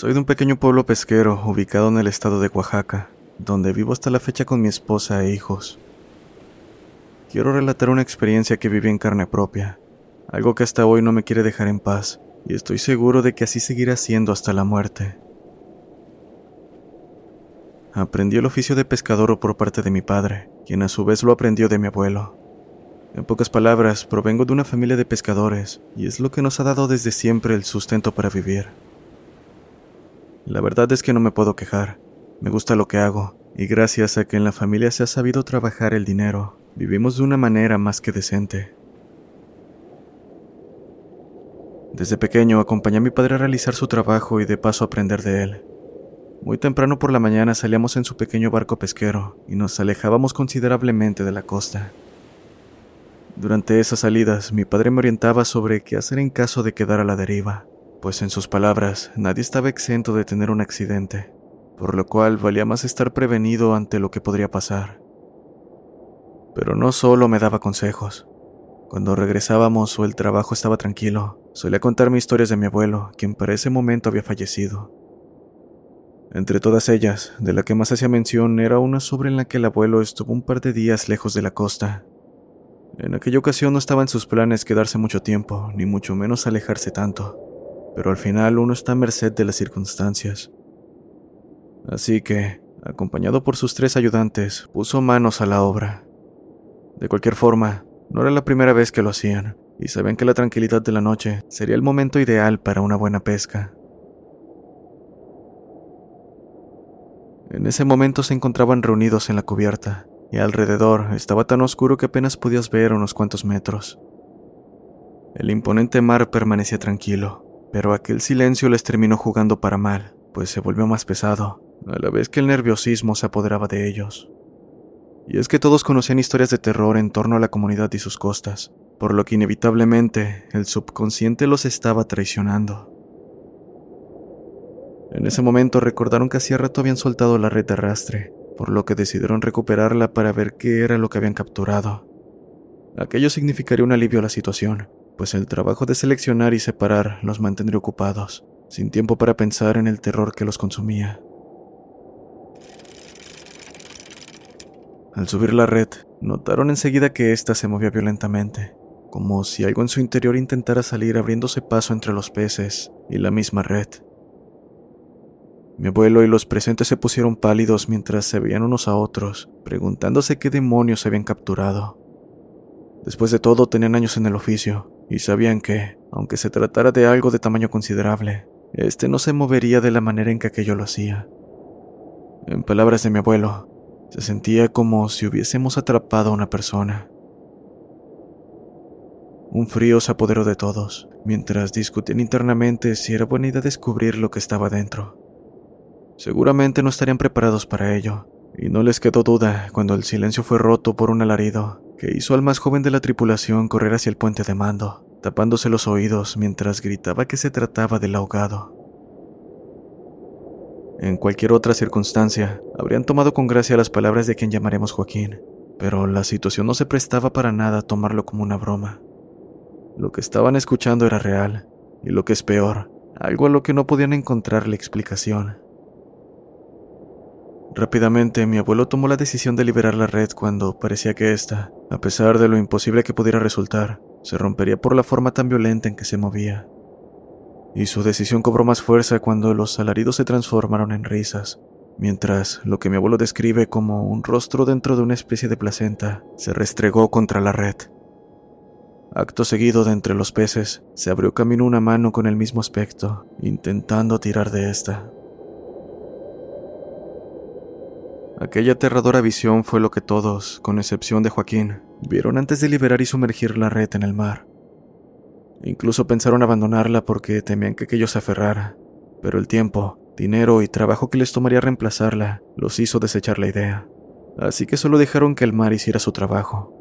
Soy de un pequeño pueblo pesquero ubicado en el estado de Oaxaca, donde vivo hasta la fecha con mi esposa e hijos. Quiero relatar una experiencia que viví en carne propia, algo que hasta hoy no me quiere dejar en paz, y estoy seguro de que así seguirá siendo hasta la muerte. Aprendí el oficio de pescador por parte de mi padre, quien a su vez lo aprendió de mi abuelo. En pocas palabras, provengo de una familia de pescadores, y es lo que nos ha dado desde siempre el sustento para vivir. La verdad es que no me puedo quejar. Me gusta lo que hago, y gracias a que en la familia se ha sabido trabajar el dinero, vivimos de una manera más que decente. Desde pequeño acompañé a mi padre a realizar su trabajo y de paso aprender de él. Muy temprano por la mañana salíamos en su pequeño barco pesquero y nos alejábamos considerablemente de la costa. Durante esas salidas mi padre me orientaba sobre qué hacer en caso de quedar a la deriva pues en sus palabras nadie estaba exento de tener un accidente, por lo cual valía más estar prevenido ante lo que podría pasar. Pero no solo me daba consejos. Cuando regresábamos o el trabajo estaba tranquilo, solía contarme historias de mi abuelo, quien para ese momento había fallecido. Entre todas ellas, de la que más hacía mención era una sobre la que el abuelo estuvo un par de días lejos de la costa. En aquella ocasión no estaba en sus planes quedarse mucho tiempo, ni mucho menos alejarse tanto pero al final uno está a merced de las circunstancias. Así que, acompañado por sus tres ayudantes, puso manos a la obra. De cualquier forma, no era la primera vez que lo hacían, y sabían que la tranquilidad de la noche sería el momento ideal para una buena pesca. En ese momento se encontraban reunidos en la cubierta, y alrededor estaba tan oscuro que apenas podías ver unos cuantos metros. El imponente mar permanecía tranquilo, pero aquel silencio les terminó jugando para mal, pues se volvió más pesado, a la vez que el nerviosismo se apoderaba de ellos. Y es que todos conocían historias de terror en torno a la comunidad y sus costas, por lo que inevitablemente el subconsciente los estaba traicionando. En ese momento recordaron que hacía rato habían soltado la red de arrastre, por lo que decidieron recuperarla para ver qué era lo que habían capturado. Aquello significaría un alivio a la situación, pues el trabajo de seleccionar y separar los mantendría ocupados, sin tiempo para pensar en el terror que los consumía. Al subir la red, notaron enseguida que ésta se movía violentamente, como si algo en su interior intentara salir abriéndose paso entre los peces y la misma red. Mi abuelo y los presentes se pusieron pálidos mientras se veían unos a otros, preguntándose qué demonios habían capturado. Después de todo, tenían años en el oficio, y sabían que, aunque se tratara de algo de tamaño considerable, este no se movería de la manera en que aquello lo hacía. En palabras de mi abuelo, se sentía como si hubiésemos atrapado a una persona. Un frío se apoderó de todos, mientras discutían internamente si era buena idea descubrir lo que estaba dentro. Seguramente no estarían preparados para ello, y no les quedó duda cuando el silencio fue roto por un alarido que hizo al más joven de la tripulación correr hacia el puente de mando, tapándose los oídos mientras gritaba que se trataba del ahogado. En cualquier otra circunstancia, habrían tomado con gracia las palabras de quien llamaremos Joaquín, pero la situación no se prestaba para nada a tomarlo como una broma. Lo que estaban escuchando era real, y lo que es peor, algo a lo que no podían encontrarle explicación. Rápidamente mi abuelo tomó la decisión de liberar la red cuando parecía que ésta, a pesar de lo imposible que pudiera resultar, se rompería por la forma tan violenta en que se movía. Y su decisión cobró más fuerza cuando los alaridos se transformaron en risas, mientras lo que mi abuelo describe como un rostro dentro de una especie de placenta se restregó contra la red. Acto seguido de entre los peces, se abrió camino una mano con el mismo aspecto, intentando tirar de esta. Aquella aterradora visión fue lo que todos, con excepción de Joaquín, vieron antes de liberar y sumergir la red en el mar. Incluso pensaron abandonarla porque temían que aquello se aferrara, pero el tiempo, dinero y trabajo que les tomaría reemplazarla los hizo desechar la idea, así que solo dejaron que el mar hiciera su trabajo.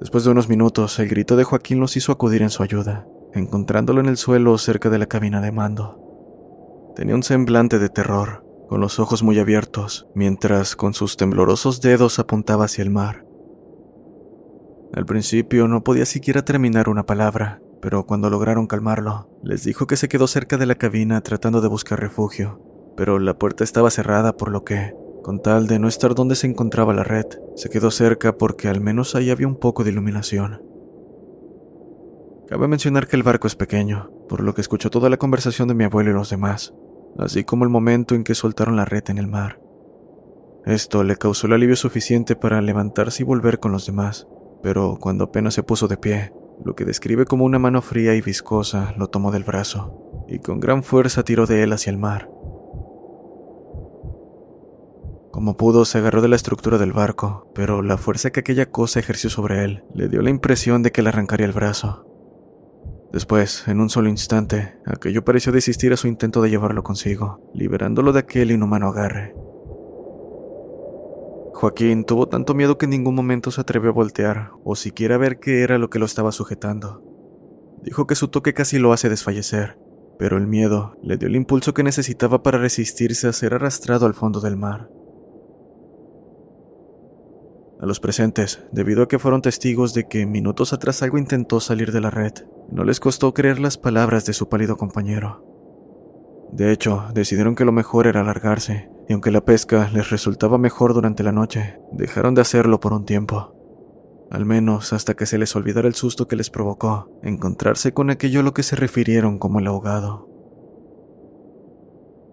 Después de unos minutos, el grito de Joaquín los hizo acudir en su ayuda, encontrándolo en el suelo cerca de la cabina de mando. Tenía un semblante de terror, con los ojos muy abiertos, mientras con sus temblorosos dedos apuntaba hacia el mar. Al principio no podía siquiera terminar una palabra, pero cuando lograron calmarlo, les dijo que se quedó cerca de la cabina tratando de buscar refugio, pero la puerta estaba cerrada por lo que, con tal de no estar donde se encontraba la red, se quedó cerca porque al menos ahí había un poco de iluminación. Cabe mencionar que el barco es pequeño, por lo que escuchó toda la conversación de mi abuelo y los demás, así como el momento en que soltaron la red en el mar. Esto le causó el alivio suficiente para levantarse y volver con los demás, pero cuando apenas se puso de pie, lo que describe como una mano fría y viscosa lo tomó del brazo, y con gran fuerza tiró de él hacia el mar. Como pudo, se agarró de la estructura del barco, pero la fuerza que aquella cosa ejerció sobre él le dio la impresión de que le arrancaría el brazo. Después, en un solo instante, aquello pareció desistir a su intento de llevarlo consigo, liberándolo de aquel inhumano agarre. Joaquín tuvo tanto miedo que en ningún momento se atrevió a voltear o siquiera a ver qué era lo que lo estaba sujetando. Dijo que su toque casi lo hace desfallecer, pero el miedo le dio el impulso que necesitaba para resistirse a ser arrastrado al fondo del mar. A los presentes, debido a que fueron testigos de que minutos atrás algo intentó salir de la red, no les costó creer las palabras de su pálido compañero. De hecho, decidieron que lo mejor era alargarse, y aunque la pesca les resultaba mejor durante la noche, dejaron de hacerlo por un tiempo. Al menos hasta que se les olvidara el susto que les provocó encontrarse con aquello a lo que se refirieron como el ahogado.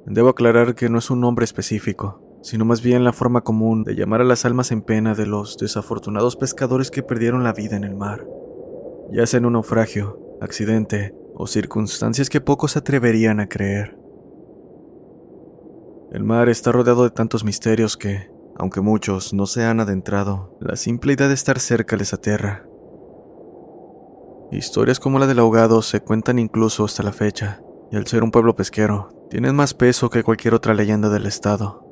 Debo aclarar que no es un nombre específico, sino más bien la forma común de llamar a las almas en pena de los desafortunados pescadores que perdieron la vida en el mar, ya sea en un naufragio, accidente o circunstancias que pocos se atreverían a creer. El mar está rodeado de tantos misterios que, aunque muchos no se han adentrado, la simple idea de estar cerca les aterra. Historias como la del ahogado se cuentan incluso hasta la fecha, y al ser un pueblo pesquero, tienen más peso que cualquier otra leyenda del estado.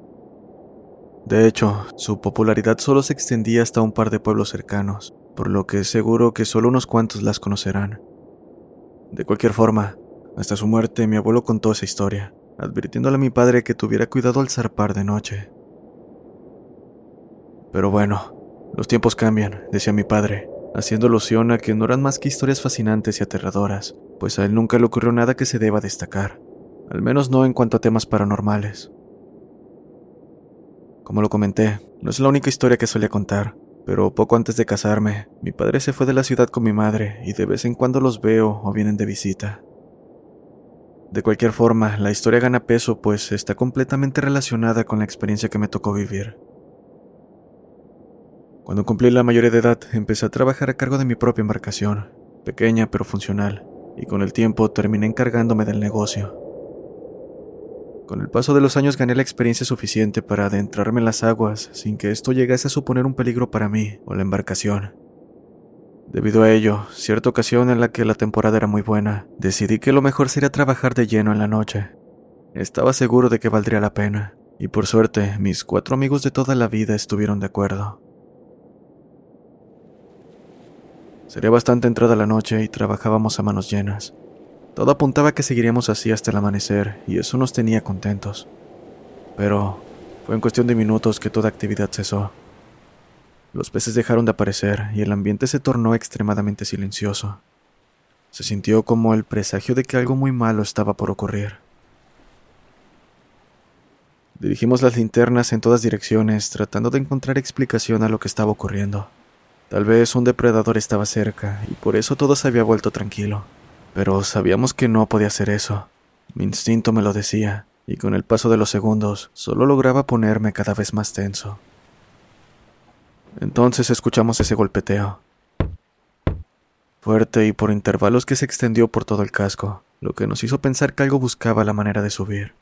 De hecho, su popularidad solo se extendía hasta un par de pueblos cercanos, por lo que es seguro que solo unos cuantos las conocerán. De cualquier forma, hasta su muerte mi abuelo contó esa historia, advirtiéndole a mi padre que tuviera cuidado al zarpar de noche. Pero bueno, los tiempos cambian, decía mi padre, haciendo alusión a que no eran más que historias fascinantes y aterradoras, pues a él nunca le ocurrió nada que se deba destacar, al menos no en cuanto a temas paranormales. Como lo comenté, no es la única historia que solía contar, pero poco antes de casarme, mi padre se fue de la ciudad con mi madre y de vez en cuando los veo o vienen de visita. De cualquier forma, la historia gana peso pues está completamente relacionada con la experiencia que me tocó vivir. Cuando cumplí la mayoría de edad, empecé a trabajar a cargo de mi propia embarcación, pequeña pero funcional, y con el tiempo terminé encargándome del negocio. Con el paso de los años gané la experiencia suficiente para adentrarme en las aguas sin que esto llegase a suponer un peligro para mí o la embarcación. Debido a ello, cierta ocasión en la que la temporada era muy buena, decidí que lo mejor sería trabajar de lleno en la noche. Estaba seguro de que valdría la pena, y por suerte mis cuatro amigos de toda la vida estuvieron de acuerdo. Sería bastante entrada la noche y trabajábamos a manos llenas. Todo apuntaba que seguiríamos así hasta el amanecer, y eso nos tenía contentos. Pero fue en cuestión de minutos que toda actividad cesó. Los peces dejaron de aparecer y el ambiente se tornó extremadamente silencioso. Se sintió como el presagio de que algo muy malo estaba por ocurrir. Dirigimos las linternas en todas direcciones, tratando de encontrar explicación a lo que estaba ocurriendo. Tal vez un depredador estaba cerca, y por eso todo se había vuelto tranquilo pero sabíamos que no podía hacer eso. Mi instinto me lo decía, y con el paso de los segundos solo lograba ponerme cada vez más tenso. Entonces escuchamos ese golpeteo. Fuerte y por intervalos que se extendió por todo el casco, lo que nos hizo pensar que algo buscaba la manera de subir.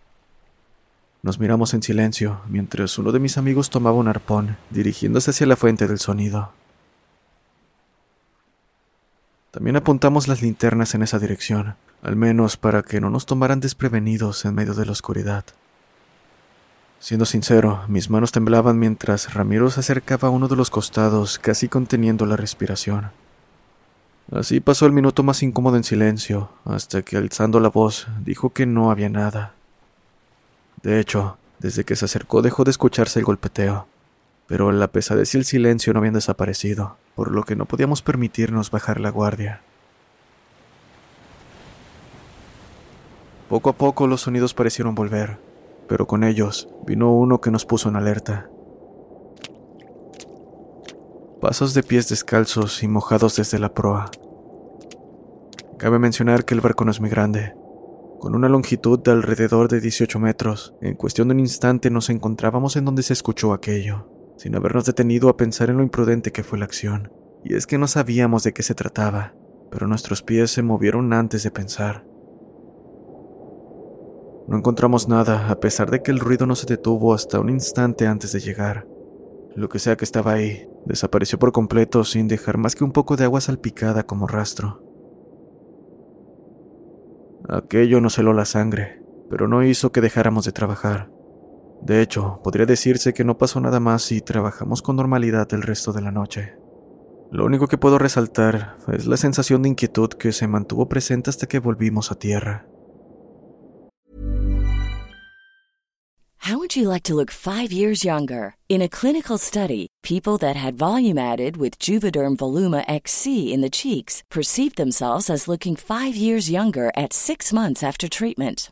Nos miramos en silencio mientras uno de mis amigos tomaba un arpón, dirigiéndose hacia la fuente del sonido. También apuntamos las linternas en esa dirección, al menos para que no nos tomaran desprevenidos en medio de la oscuridad. Siendo sincero, mis manos temblaban mientras Ramiro se acercaba a uno de los costados, casi conteniendo la respiración. Así pasó el minuto más incómodo en silencio, hasta que alzando la voz dijo que no había nada. De hecho, desde que se acercó dejó de escucharse el golpeteo, pero la pesadez y el silencio no habían desaparecido, por lo que no podíamos permitirnos bajar la guardia. Poco a poco los sonidos parecieron volver, pero con ellos vino uno que nos puso en alerta. Pasos de pies descalzos y mojados desde la proa. Cabe mencionar que el barco no es muy grande. Con una longitud de alrededor de 18 metros, en cuestión de un instante nos encontrábamos en donde se escuchó aquello sin habernos detenido a pensar en lo imprudente que fue la acción. Y es que no sabíamos de qué se trataba, pero nuestros pies se movieron antes de pensar. No encontramos nada, a pesar de que el ruido no se detuvo hasta un instante antes de llegar. Lo que sea que estaba ahí, desapareció por completo sin dejar más que un poco de agua salpicada como rastro. Aquello nos heló la sangre, pero no hizo que dejáramos de trabajar. De hecho, podría decirse que no pasó nada más y trabajamos con normalidad el resto de la noche. Lo único que puedo resaltar es la sensación de inquietud que se mantuvo presente hasta que volvimos a tierra. How would you like to look 5 years younger? In a clinical study, people that had volume added with Juvederm Voluma XC in the cheeks perceived themselves as looking 5 years younger at 6 months after treatment.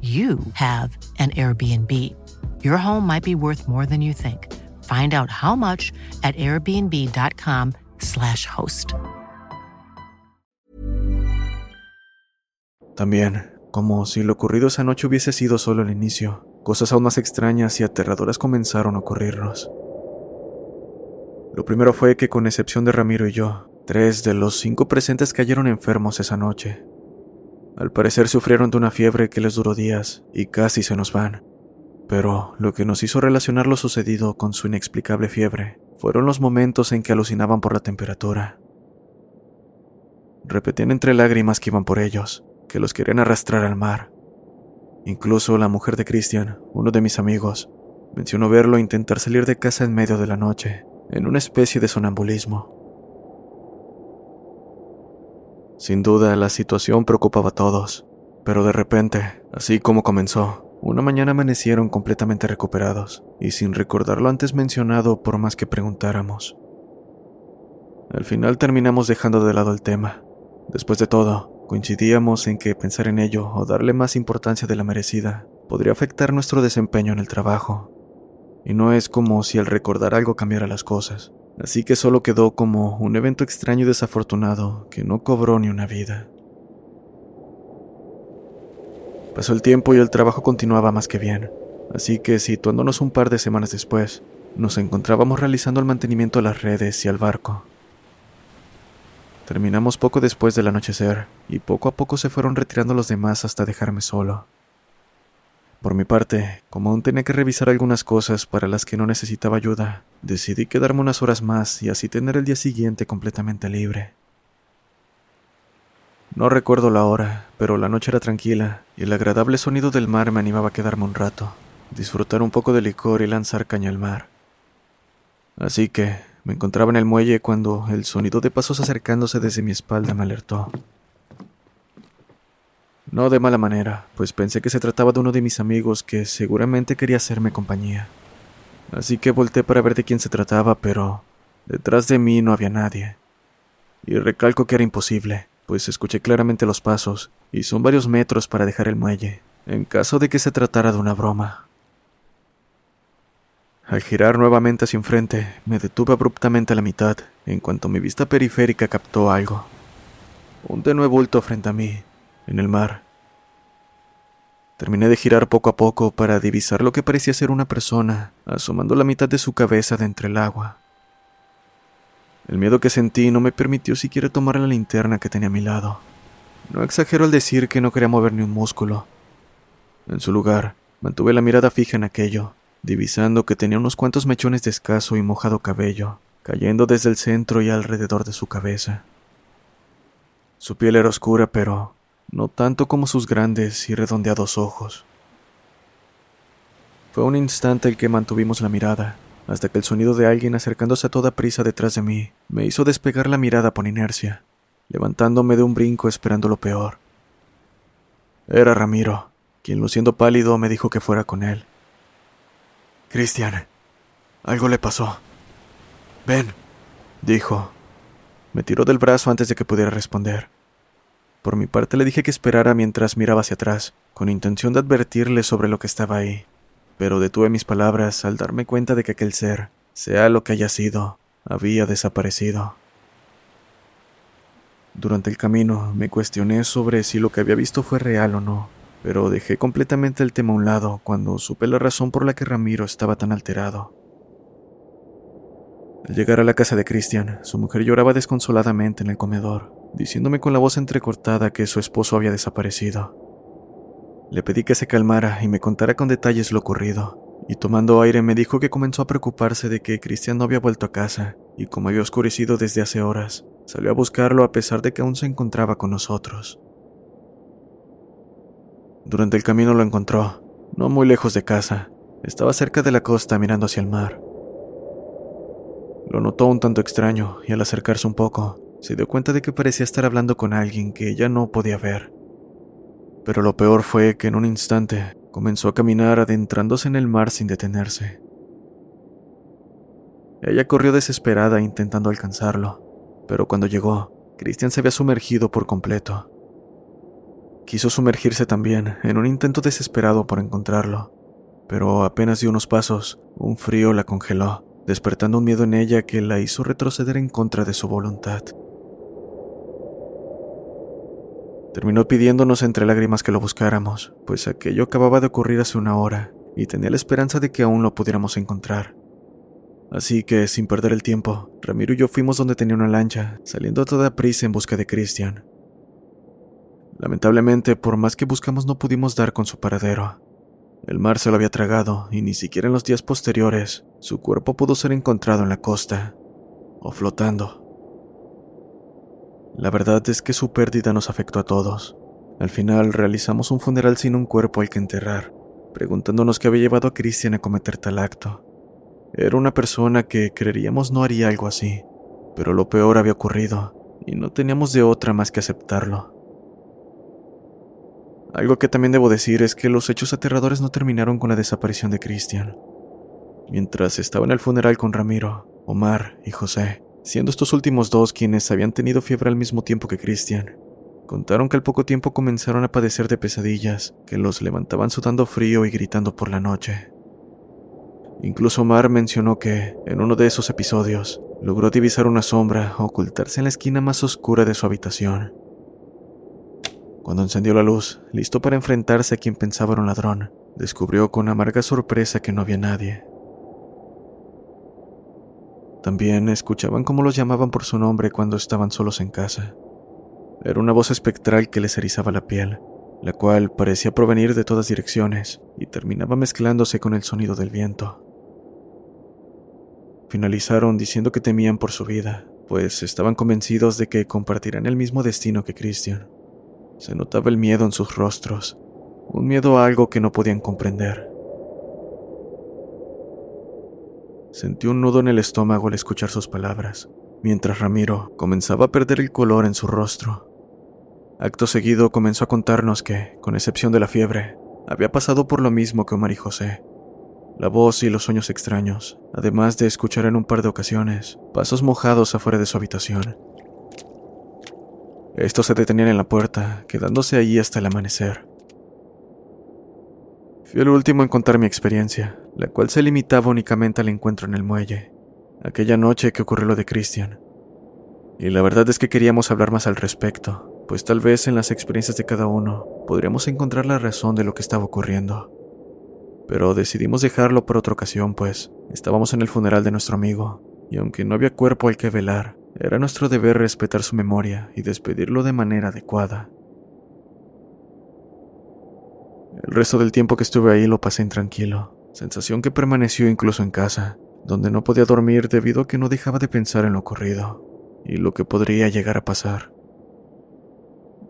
you have an Airbnb. Your home might be worth more than you think. Find out how much at airbnb.com/slash host. También, como si lo ocurrido esa noche hubiese sido solo el inicio, cosas aún más extrañas y aterradoras comenzaron a ocurrirnos. Lo primero fue que, con excepción de Ramiro y yo, tres de los cinco presentes cayeron enfermos esa noche. Al parecer sufrieron de una fiebre que les duró días y casi se nos van. Pero lo que nos hizo relacionar lo sucedido con su inexplicable fiebre fueron los momentos en que alucinaban por la temperatura. Repetían entre lágrimas que iban por ellos, que los querían arrastrar al mar. Incluso la mujer de Christian, uno de mis amigos, mencionó verlo intentar salir de casa en medio de la noche, en una especie de sonambulismo. Sin duda, la situación preocupaba a todos, pero de repente, así como comenzó, una mañana amanecieron completamente recuperados y sin recordar lo antes mencionado por más que preguntáramos. Al final terminamos dejando de lado el tema. Después de todo, coincidíamos en que pensar en ello o darle más importancia de la merecida podría afectar nuestro desempeño en el trabajo. Y no es como si al recordar algo cambiara las cosas así que solo quedó como un evento extraño y desafortunado que no cobró ni una vida. Pasó el tiempo y el trabajo continuaba más que bien, así que situándonos un par de semanas después, nos encontrábamos realizando el mantenimiento a las redes y al barco. Terminamos poco después del anochecer, y poco a poco se fueron retirando los demás hasta dejarme solo. Por mi parte, como aún tenía que revisar algunas cosas para las que no necesitaba ayuda, decidí quedarme unas horas más y así tener el día siguiente completamente libre. No recuerdo la hora, pero la noche era tranquila y el agradable sonido del mar me animaba a quedarme un rato, disfrutar un poco de licor y lanzar caña al mar. Así que me encontraba en el muelle cuando el sonido de pasos acercándose desde mi espalda me alertó. No de mala manera, pues pensé que se trataba de uno de mis amigos que seguramente quería hacerme compañía. Así que volteé para ver de quién se trataba, pero detrás de mí no había nadie. Y recalco que era imposible, pues escuché claramente los pasos, y son varios metros para dejar el muelle, en caso de que se tratara de una broma. Al girar nuevamente hacia enfrente, me detuve abruptamente a la mitad, en cuanto mi vista periférica captó algo. Un tenue bulto frente a mí, en el mar. Terminé de girar poco a poco para divisar lo que parecía ser una persona, asomando la mitad de su cabeza de entre el agua. El miedo que sentí no me permitió siquiera tomar la linterna que tenía a mi lado. No exagero al decir que no quería mover ni un músculo. En su lugar, mantuve la mirada fija en aquello, divisando que tenía unos cuantos mechones de escaso y mojado cabello, cayendo desde el centro y alrededor de su cabeza. Su piel era oscura, pero no tanto como sus grandes y redondeados ojos. Fue un instante el que mantuvimos la mirada, hasta que el sonido de alguien acercándose a toda prisa detrás de mí me hizo despegar la mirada por inercia, levantándome de un brinco esperando lo peor. Era Ramiro, quien luciendo pálido me dijo que fuera con él. Cristian, algo le pasó. Ven, dijo. Me tiró del brazo antes de que pudiera responder. Por mi parte le dije que esperara mientras miraba hacia atrás, con intención de advertirle sobre lo que estaba ahí, pero detuve mis palabras al darme cuenta de que aquel ser, sea lo que haya sido, había desaparecido. Durante el camino me cuestioné sobre si lo que había visto fue real o no, pero dejé completamente el tema a un lado cuando supe la razón por la que Ramiro estaba tan alterado. Al llegar a la casa de Christian, su mujer lloraba desconsoladamente en el comedor, diciéndome con la voz entrecortada que su esposo había desaparecido. Le pedí que se calmara y me contara con detalles lo ocurrido, y tomando aire me dijo que comenzó a preocuparse de que Cristian no había vuelto a casa, y como había oscurecido desde hace horas, salió a buscarlo a pesar de que aún se encontraba con nosotros. Durante el camino lo encontró, no muy lejos de casa, estaba cerca de la costa mirando hacia el mar. Lo notó un tanto extraño y al acercarse un poco, se dio cuenta de que parecía estar hablando con alguien que ella no podía ver. Pero lo peor fue que en un instante comenzó a caminar adentrándose en el mar sin detenerse. Ella corrió desesperada intentando alcanzarlo, pero cuando llegó, Christian se había sumergido por completo. Quiso sumergirse también en un intento desesperado por encontrarlo, pero apenas dio unos pasos, un frío la congeló, despertando un miedo en ella que la hizo retroceder en contra de su voluntad. Terminó pidiéndonos entre lágrimas que lo buscáramos, pues aquello acababa de ocurrir hace una hora y tenía la esperanza de que aún lo pudiéramos encontrar. Así que, sin perder el tiempo, Ramiro y yo fuimos donde tenía una lancha, saliendo a toda prisa en busca de Christian. Lamentablemente, por más que buscamos no pudimos dar con su paradero. El mar se lo había tragado y ni siquiera en los días posteriores su cuerpo pudo ser encontrado en la costa o flotando. La verdad es que su pérdida nos afectó a todos. Al final realizamos un funeral sin un cuerpo al que enterrar, preguntándonos qué había llevado a Christian a cometer tal acto. Era una persona que creeríamos no haría algo así, pero lo peor había ocurrido y no teníamos de otra más que aceptarlo. Algo que también debo decir es que los hechos aterradores no terminaron con la desaparición de Christian. Mientras estaba en el funeral con Ramiro, Omar y José, siendo estos últimos dos quienes habían tenido fiebre al mismo tiempo que Christian. Contaron que al poco tiempo comenzaron a padecer de pesadillas, que los levantaban sudando frío y gritando por la noche. Incluso Omar mencionó que, en uno de esos episodios, logró divisar una sombra ocultarse en la esquina más oscura de su habitación. Cuando encendió la luz, listo para enfrentarse a quien pensaba era un ladrón, descubrió con amarga sorpresa que no había nadie. También escuchaban cómo los llamaban por su nombre cuando estaban solos en casa. Era una voz espectral que les erizaba la piel, la cual parecía provenir de todas direcciones y terminaba mezclándose con el sonido del viento. Finalizaron diciendo que temían por su vida, pues estaban convencidos de que compartirán el mismo destino que Christian. Se notaba el miedo en sus rostros, un miedo a algo que no podían comprender. Sentí un nudo en el estómago al escuchar sus palabras, mientras Ramiro comenzaba a perder el color en su rostro. Acto seguido comenzó a contarnos que, con excepción de la fiebre, había pasado por lo mismo que Omar y José, la voz y los sueños extraños, además de escuchar en un par de ocasiones pasos mojados afuera de su habitación. Estos se detenían en la puerta, quedándose allí hasta el amanecer. Fui el último en contar mi experiencia, la cual se limitaba únicamente al encuentro en el muelle, aquella noche que ocurrió lo de Christian. Y la verdad es que queríamos hablar más al respecto, pues tal vez en las experiencias de cada uno podríamos encontrar la razón de lo que estaba ocurriendo pero decidimos dejarlo por otra ocasión, pues estábamos en el funeral de nuestro amigo, y aunque no había cuerpo al que velar, era nuestro deber respetar su memoria y despedirlo de manera adecuada. El resto del tiempo que estuve ahí lo pasé intranquilo, sensación que permaneció incluso en casa, donde no podía dormir debido a que no dejaba de pensar en lo ocurrido y lo que podría llegar a pasar.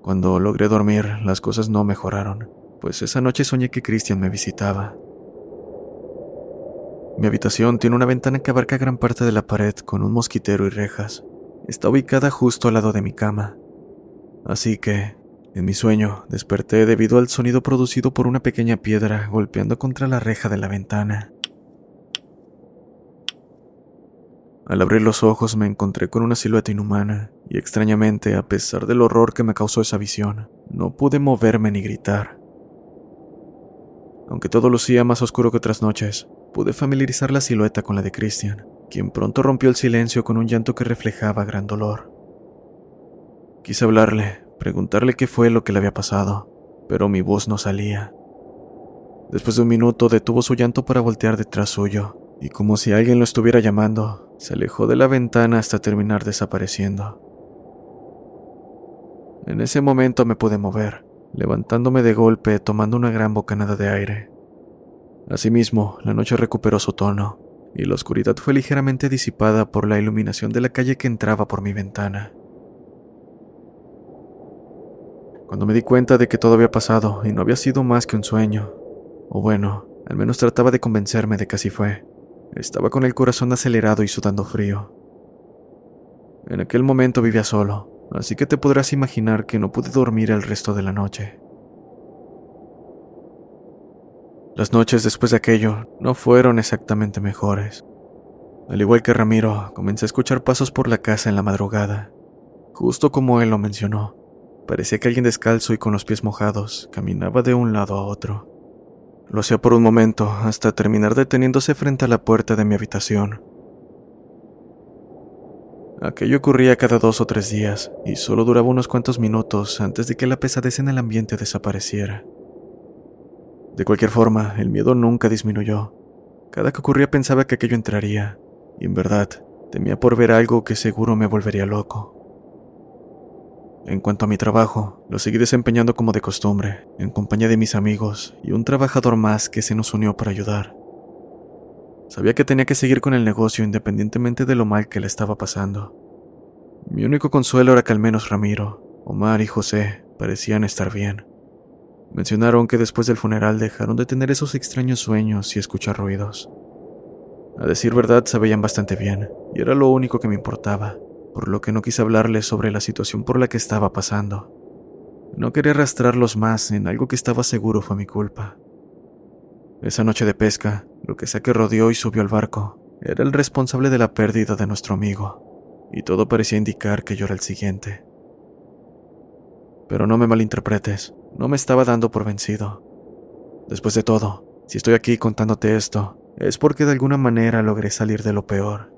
Cuando logré dormir, las cosas no mejoraron, pues esa noche soñé que Christian me visitaba mi habitación tiene una ventana que abarca gran parte de la pared con un mosquitero y rejas. Está ubicada justo al lado de mi cama. Así que, en mi sueño, desperté debido al sonido producido por una pequeña piedra golpeando contra la reja de la ventana. Al abrir los ojos me encontré con una silueta inhumana, y extrañamente, a pesar del horror que me causó esa visión, no pude moverme ni gritar. Aunque todo lucía más oscuro que otras noches, pude familiarizar la silueta con la de Christian, quien pronto rompió el silencio con un llanto que reflejaba gran dolor. Quise hablarle, preguntarle qué fue lo que le había pasado, pero mi voz no salía. Después de un minuto detuvo su llanto para voltear detrás suyo, y como si alguien lo estuviera llamando, se alejó de la ventana hasta terminar desapareciendo. En ese momento me pude mover, levantándome de golpe tomando una gran bocanada de aire. Asimismo, la noche recuperó su tono, y la oscuridad fue ligeramente disipada por la iluminación de la calle que entraba por mi ventana. Cuando me di cuenta de que todo había pasado y no había sido más que un sueño, o bueno, al menos trataba de convencerme de que así fue, estaba con el corazón acelerado y sudando frío. En aquel momento vivía solo, así que te podrás imaginar que no pude dormir el resto de la noche. Las noches después de aquello no fueron exactamente mejores. Al igual que Ramiro, comencé a escuchar pasos por la casa en la madrugada. Justo como él lo mencionó, parecía que alguien descalzo y con los pies mojados caminaba de un lado a otro. Lo hacía por un momento, hasta terminar deteniéndose frente a la puerta de mi habitación. Aquello ocurría cada dos o tres días, y solo duraba unos cuantos minutos antes de que la pesadez en el ambiente desapareciera. De cualquier forma, el miedo nunca disminuyó. Cada que ocurría pensaba que aquello entraría, y en verdad, temía por ver algo que seguro me volvería loco. En cuanto a mi trabajo, lo seguí desempeñando como de costumbre, en compañía de mis amigos y un trabajador más que se nos unió para ayudar. Sabía que tenía que seguir con el negocio independientemente de lo mal que le estaba pasando. Mi único consuelo era que al menos Ramiro, Omar y José parecían estar bien. Mencionaron que después del funeral dejaron de tener esos extraños sueños y escuchar ruidos. A decir verdad, se veían bastante bien, y era lo único que me importaba, por lo que no quise hablarles sobre la situación por la que estaba pasando. No quería arrastrarlos más en algo que estaba seguro fue mi culpa. Esa noche de pesca, lo que sea que rodeó y subió al barco, era el responsable de la pérdida de nuestro amigo, y todo parecía indicar que yo era el siguiente. Pero no me malinterpretes, no me estaba dando por vencido. Después de todo, si estoy aquí contándote esto, es porque de alguna manera logré salir de lo peor.